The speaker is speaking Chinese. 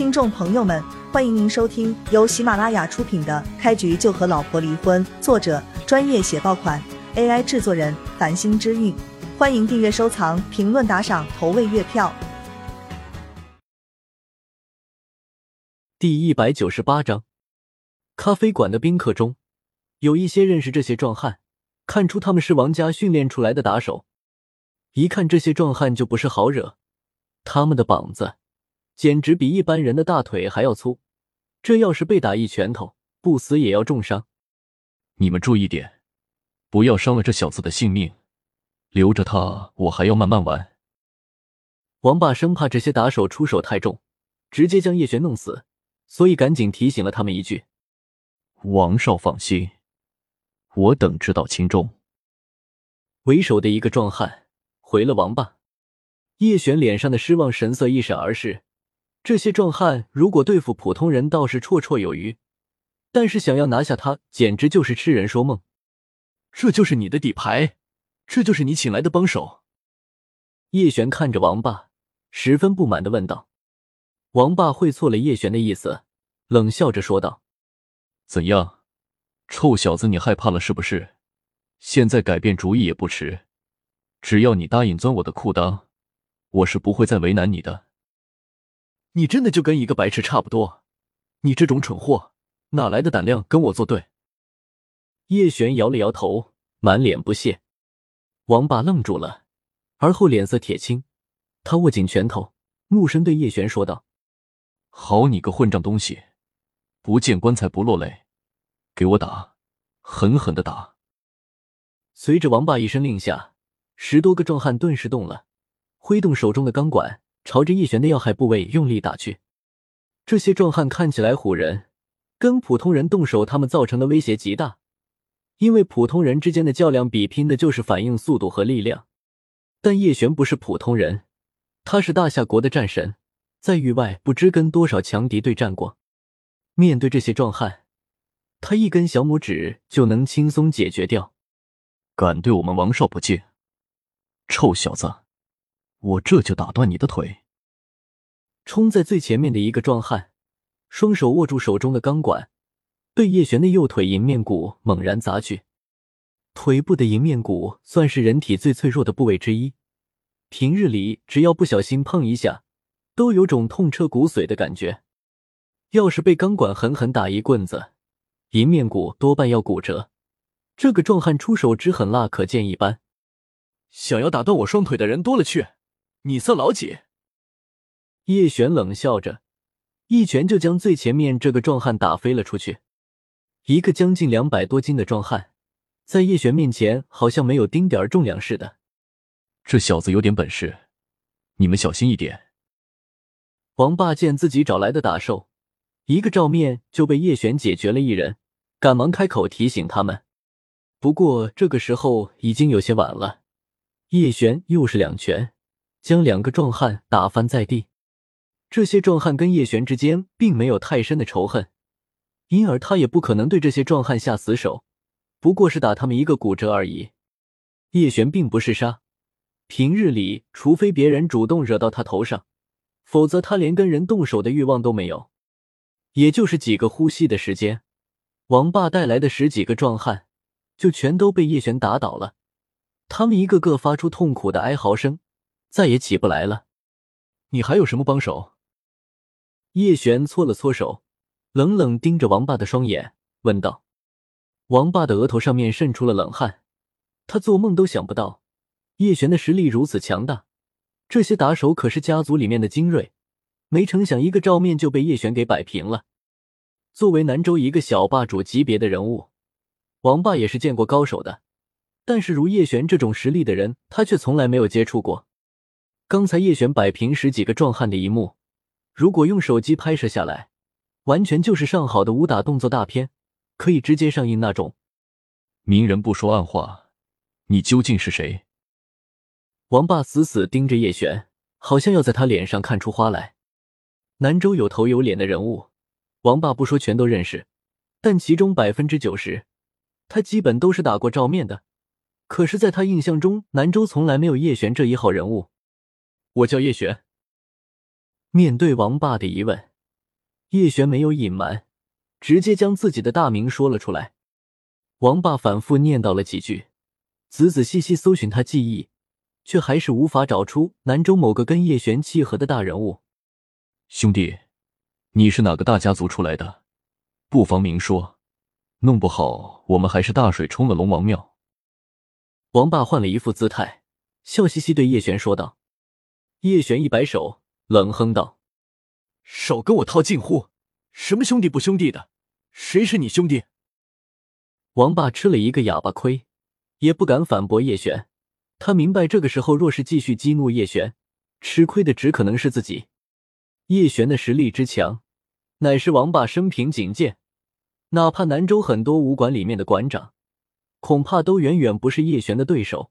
听众朋友们，欢迎您收听由喜马拉雅出品的《开局就和老婆离婚》，作者专业写爆款，AI 制作人繁星之韵。欢迎订阅、收藏、评论、打赏、投喂月票。第一百九十八章，咖啡馆的宾客中有一些认识这些壮汉，看出他们是王家训练出来的打手。一看这些壮汉就不是好惹，他们的膀子。简直比一般人的大腿还要粗，这要是被打一拳头，不死也要重伤。你们注意点，不要伤了这小子的性命，留着他我还要慢慢玩。王霸生怕这些打手出手太重，直接将叶璇弄死，所以赶紧提醒了他们一句：“王少放心，我等知道轻重。”为首的一个壮汉回了王霸，叶璇脸上的失望神色一闪而逝。这些壮汉如果对付普通人倒是绰绰有余，但是想要拿下他，简直就是痴人说梦。这就是你的底牌，这就是你请来的帮手。叶璇看着王霸，十分不满的问道：“王霸会错了叶璇的意思，冷笑着说道：‘怎样，臭小子，你害怕了是不是？现在改变主意也不迟，只要你答应钻我的裤裆，我是不会再为难你的。’”你真的就跟一个白痴差不多，你这种蠢货哪来的胆量跟我作对？叶璇摇了摇头，满脸不屑。王霸愣住了，而后脸色铁青，他握紧拳头，怒声对叶璇说道：“好你个混账东西，不见棺材不落泪，给我打，狠狠的打！”随着王霸一声令下，十多个壮汉顿时动了，挥动手中的钢管。朝着叶璇的要害部位用力打去，这些壮汉看起来唬人，跟普通人动手，他们造成的威胁极大。因为普通人之间的较量比拼的就是反应速度和力量，但叶璇不是普通人，他是大夏国的战神，在域外不知跟多少强敌对战过。面对这些壮汉，他一根小拇指就能轻松解决掉。敢对我们王少不敬，臭小子！我这就打断你的腿！冲在最前面的一个壮汉，双手握住手中的钢管，对叶璇的右腿迎面骨猛然砸去。腿部的迎面骨算是人体最脆弱的部位之一，平日里只要不小心碰一下，都有种痛彻骨髓的感觉。要是被钢管狠狠打一棍子，迎面骨多半要骨折。这个壮汉出手之狠辣，可见一斑。想要打断我双腿的人多了去。你算老几？叶璇冷笑着，一拳就将最前面这个壮汉打飞了出去。一个将近两百多斤的壮汉，在叶璇面前好像没有丁点儿重量似的。这小子有点本事，你们小心一点。王霸见自己找来的打手，一个照面就被叶璇解决了一人，赶忙开口提醒他们。不过这个时候已经有些晚了，叶璇又是两拳。将两个壮汉打翻在地。这些壮汉跟叶璇之间并没有太深的仇恨，因而他也不可能对这些壮汉下死手，不过是打他们一个骨折而已。叶璇并不是杀，平日里除非别人主动惹到他头上，否则他连跟人动手的欲望都没有。也就是几个呼吸的时间，王霸带来的十几个壮汉就全都被叶璇打倒了，他们一个个发出痛苦的哀嚎声。再也起不来了。你还有什么帮手？叶璇搓了搓手，冷冷盯着王霸的双眼，问道。王霸的额头上面渗出了冷汗。他做梦都想不到，叶璇的实力如此强大。这些打手可是家族里面的精锐，没成想一个照面就被叶璇给摆平了。作为南州一个小霸主级别的人物，王霸也是见过高手的，但是如叶璇这种实力的人，他却从来没有接触过。刚才叶璇摆平十几个壮汉的一幕，如果用手机拍摄下来，完全就是上好的武打动作大片，可以直接上映那种。明人不说暗话，你究竟是谁？王霸死死盯着叶璇，好像要在他脸上看出花来。南州有头有脸的人物，王霸不说全都认识，但其中百分之九十，他基本都是打过照面的。可是，在他印象中，南州从来没有叶璇这一号人物。我叫叶璇。面对王霸的疑问，叶璇没有隐瞒，直接将自己的大名说了出来。王霸反复念叨了几句，仔仔细细搜寻他记忆，却还是无法找出南州某个跟叶璇契合的大人物。兄弟，你是哪个大家族出来的？不妨明说，弄不好我们还是大水冲了龙王庙。王霸换了一副姿态，笑嘻嘻对叶璇说道。叶璇一摆手，冷哼道：“少跟我套近乎，什么兄弟不兄弟的，谁是你兄弟？”王霸吃了一个哑巴亏，也不敢反驳叶璇。他明白，这个时候若是继续激怒叶璇，吃亏的只可能是自己。叶璇的实力之强，乃是王霸生平仅见。哪怕南州很多武馆里面的馆长，恐怕都远远不是叶璇的对手。